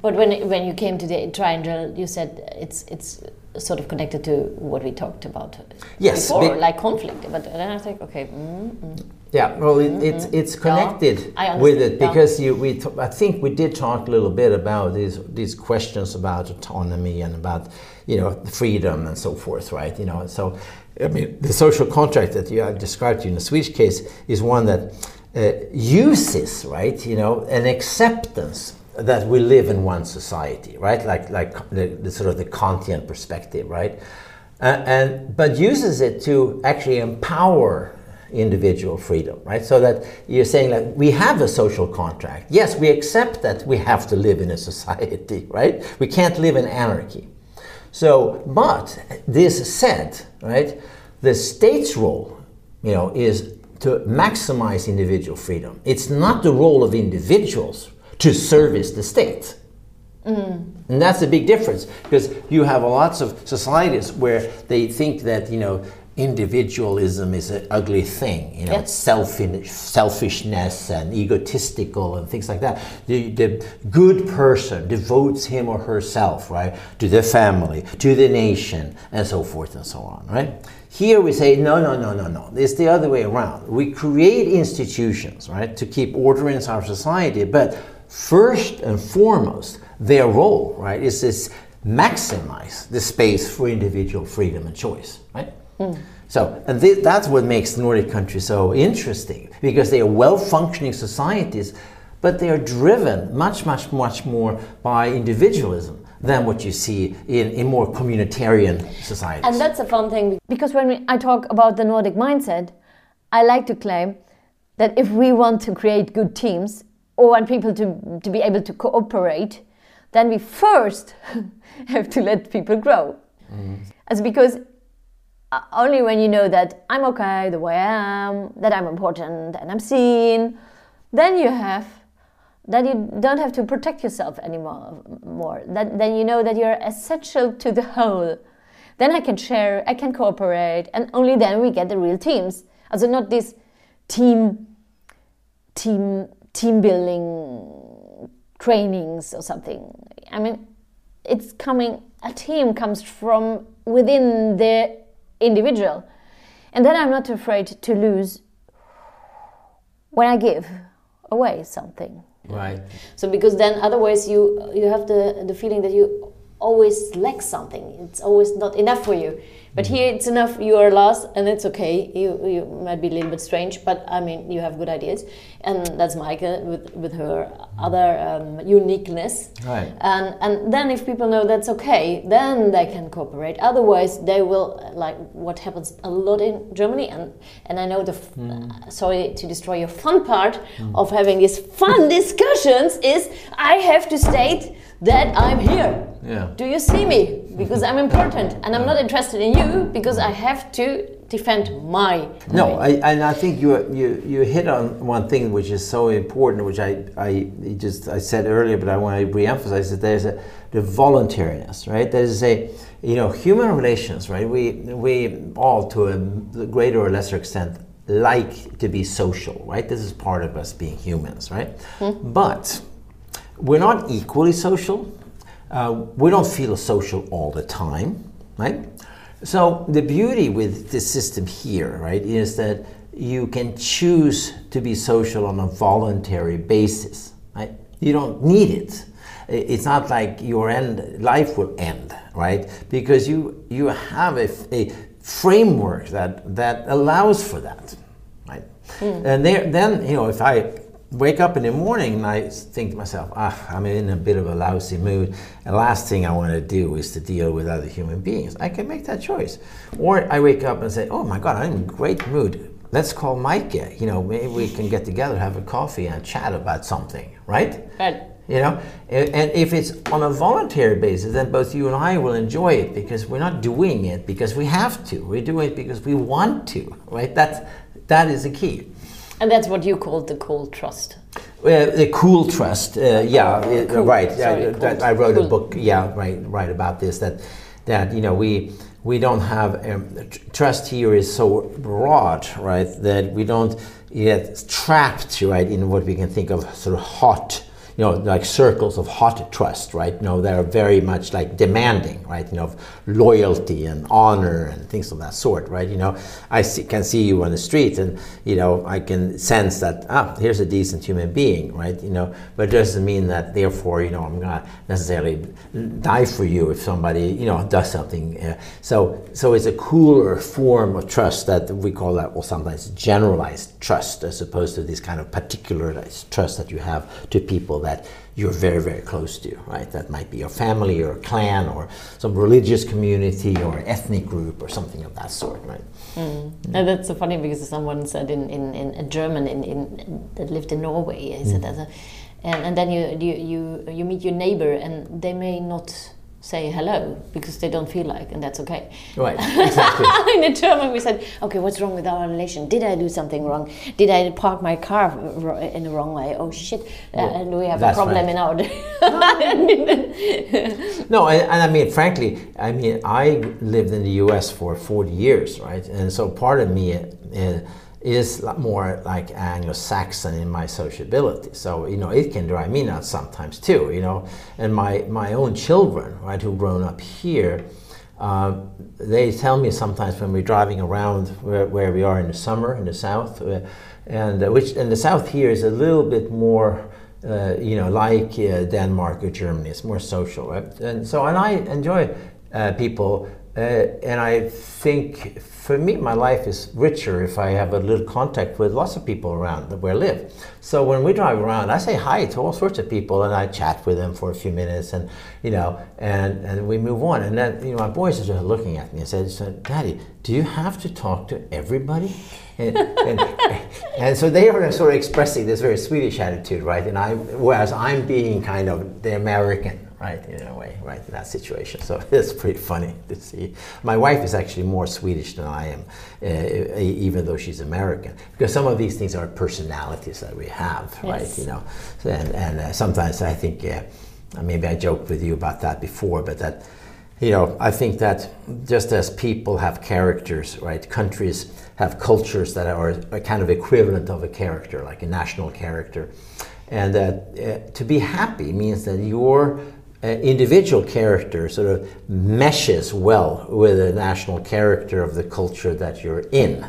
B: but when when you came to the triangle, you said it's it's sort of connected to what we talked about
A: yes,
B: before, like conflict. But then I think, okay. Mm, mm.
A: Yeah, well, it, mm, it's it's connected yeah, with it because you we I think we did talk a little bit about these these questions about autonomy and about you know freedom and so forth, right? You know, so I mean, the social contract that you I described you in the Swedish case is one that uh, uses, right, you know, an acceptance that we live in one society, right, like like the, the sort of the Kantian perspective, right, uh, and but uses it to actually empower individual freedom, right? So that you're saying like we have a social contract. Yes, we accept that we have to live in a society, right? We can't live in anarchy. So, but this said, right, the state's role, you know, is to maximize individual freedom. It's not the role of individuals to service the state. Mm. And that's a big difference because you have lots of societies where they think that, you know, individualism is an ugly thing. You know, it's selfish, selfishness and egotistical and things like that. The, the good person devotes him or herself, right, to the family, to the nation, and so forth and so on, right? Here we say, no, no, no, no, no. It's the other way around. We create institutions, right, to keep order in our society, but first and foremost, their role, right, is this maximize the space for individual freedom and choice, right? Mm. So, and th- that's what makes Nordic countries so interesting because they are well functioning societies, but they are driven much, much, much more by individualism than what you see in, in more communitarian societies.
B: And that's a fun thing because when we, I talk about the Nordic mindset, I like to claim that if we want to create good teams or want people to, to be able to cooperate, then we first have to let people grow. Mm. As because Uh, only when you know that I'm okay the way I am, that I'm important and I'm seen, then you have that you don't have to protect yourself anymore more. That then you know that you're essential to the whole. Then i can share i can cooperate and only then we get the real teams. Also not this team team team building trainings or something. I mean it's coming a team comes from within the individual. And then I'm not afraid to lose when I give away something.
A: Right.
B: So because then otherwise you you have the the feeling that you always lack something. It's always not enough for you. But here it's enough. You are lost, and it's okay. You you might be a little bit strange, but I mean you have good ideas, and that's Maike with with her other um, uniqueness.
A: Right.
B: And and then if people know that's okay, then they can cooperate. Otherwise, they will like what happens a lot in Germany, and and I know the mm. sorry to destroy your fun part mm. of having these fun discussions is I have to state that I'm here.
A: Yeah.
B: Do you see me? Because I'm important, and I'm not interested in you because I have to defend my.
A: No, I, and I think you you you hit on one thing which is so important, which I I just I said earlier, but I want to re-emphasize that there's a the voluntariness, right? There's a you know human relations, right? We we all to a greater or lesser extent like to be social, right? This is part of us being humans, right? Hmm. But we're not equally social. Uh, we don't feel social all the time, right? So the beauty with this system here, right, is that you can choose to be social on a voluntary basis, right? You don't need it. It's not like your end life will end, right? Because you you have a framework that that allows for that, right? And there, then you know if I wake up in the morning and I think to myself, ah, I'm in a bit of a lousy mood. The last thing I want to do is to deal with other human beings. I can make that choice. Or I wake up and say, oh my God, I'm in a great mood. Let's call Maike. You know, maybe we can get together, have a coffee, and chat about something, right?
B: Right.
A: You know, and, and if it's on a voluntary basis, then both you and I will enjoy it because we're not doing it because we have to. We're doing it because we want to, right? That's that is the key.
B: And that's what you call the cool trust.
A: Uh, the cool trust, uh, yeah, uh,
B: cool,
A: right.
B: sorry, cool,
A: I wrote
B: cool.
A: a book, yeah, right, right about this. That, that you know, we we don't have um, trust here is so broad, right? That we don't get trapped, right, in what we can think of sort of hot, you know, like circles of hot trust, right? You know, they're very much like demanding, right? You know, loyalty and honor and things of that sort, right? You know, I see, can see you on the street and, you know, I can sense that, ah, here's a decent human being, right? You know, but it doesn't mean that therefore, you know, I'm to necessarily die for you if somebody, you know, does something. Uh, so, so it's a cooler form of trust that we call that, well, sometimes generalized trust as opposed to this kind of particularized trust that you have to people that you're very, very close to, right? That might be your family or a clan or some religious community or ethnic group or something of that sort, right? Mm.
B: And that's so funny because someone said in, in, in a German in, in, that lived in Norway, he said, mm. as a, uh, and, and then you, you, you, you meet your neighbor and they may not say hello because they don't feel like, and that's okay.
A: Right, exactly.
B: in German, we said, okay, what's wrong with our relation? Did I do something wrong? Did I park my car in the wrong way? Oh shit, uh,
A: Yeah,
B: do we have a problem
A: right.
B: in our.
A: No, and, and I mean, frankly, I mean, I lived in the U.S. for 40 years, right? And so part of me uh, is more like Anglo-Saxon in my sociability. So you know, it can drive me nuts sometimes too. You know, and my my own children, right, who've grown up here. Uh, they tell me sometimes when we're driving around where, where we are in the summer in the south, uh, and uh, which in the south here is a little bit more uh, you know, like uh, Denmark or Germany. It's more social, right? And so, and I enjoy people, uh, and I think for me, my life is richer if I have a little contact with lots of people around where I live. So when we drive around, I say hi to all sorts of people, and I chat with them for a few minutes, and you know, and and we move on. And then, you know, my boys are just looking at me and said, "Daddy, do you have to talk to everybody?" And, and, and so they are sort of expressing this very Swedish attitude, right? And I, whereas I'm being kind of the American, right, in a way, right, in that situation. So it's pretty funny to see. My wife is actually more Swedish than I am, uh, even though she's American, because some of these things are personalities that we have, right? You know, and and uh, sometimes I think uh, maybe I joked with you about that before, but that you know, I think that just as people have characters, right, countries have cultures that are a kind of equivalent of a character, like a national character. And that uh, to be happy means that your uh, individual character sort of meshes well with the national character of the culture that you're in.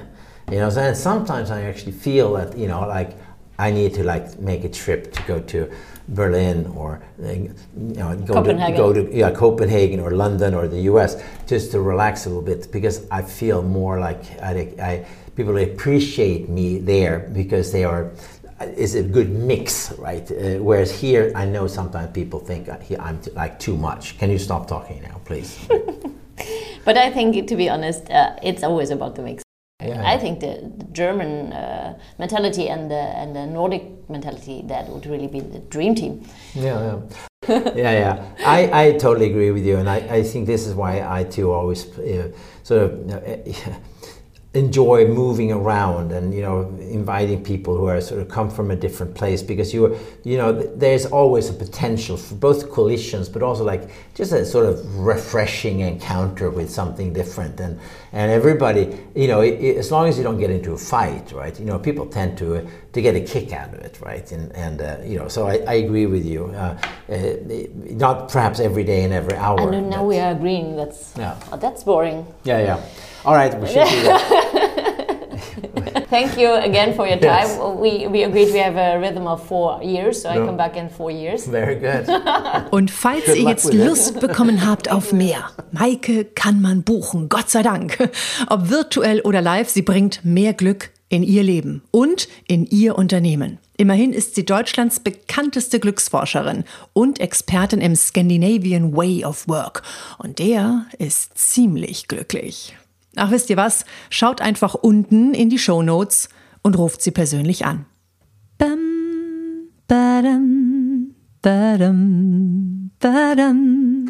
A: You know, and sometimes I actually feel that, you know, like I need to like make a trip to go to Berlin or uh, you know, go to,
B: Copenhagen.
A: go to yeah, Copenhagen or London or the US just to relax a little bit because I feel more like I, I people appreciate me there because they are it's a good mix, right? Uh, whereas here, I know sometimes people think he- I'm t- like too much. Can you stop talking now, please?
B: But I think, to be honest, uh, it's always about the mix.
A: Yeah.
B: I think the, the German uh, mentality and the and the Nordic mentality that would really be the dream team.
A: Yeah, yeah, yeah, yeah. I, I totally agree with you, and I, I think this is why I too always uh, sort of. Enjoy moving around and you know inviting people who are sort of come from a different place because you you know there's always a potential for both collisions but also like just a sort of refreshing encounter with something different. And and everybody you know it, it, as long as you don't get into a fight right you know people tend to uh, to get a kick out of it right? And and uh, you know so I, I agree with you. Uh, uh not perhaps every day and every hour
B: and now we are agreeing that's yeah. oh, that's boring.
A: Yeah yeah all right, we should do
B: that. Thank you again for your time. Yes. We, we agreed we have a rhythm of four years, so no. I come back in four years.
A: Very good.
E: Und falls good ihr jetzt Lust bekommen habt auf mehr, Maike kann man buchen, Gott sei Dank. Ob virtuell oder live, sie bringt mehr Glück in ihr Leben und in ihr Unternehmen. Immerhin ist sie Deutschlands bekannteste Glücksforscherin und Expertin im Scandinavian Way of Work. Und der ist ziemlich glücklich. Ach, wisst ihr was? Schaut einfach unten in die Show Notes und ruft sie persönlich an. Bam, badam, badam, badam.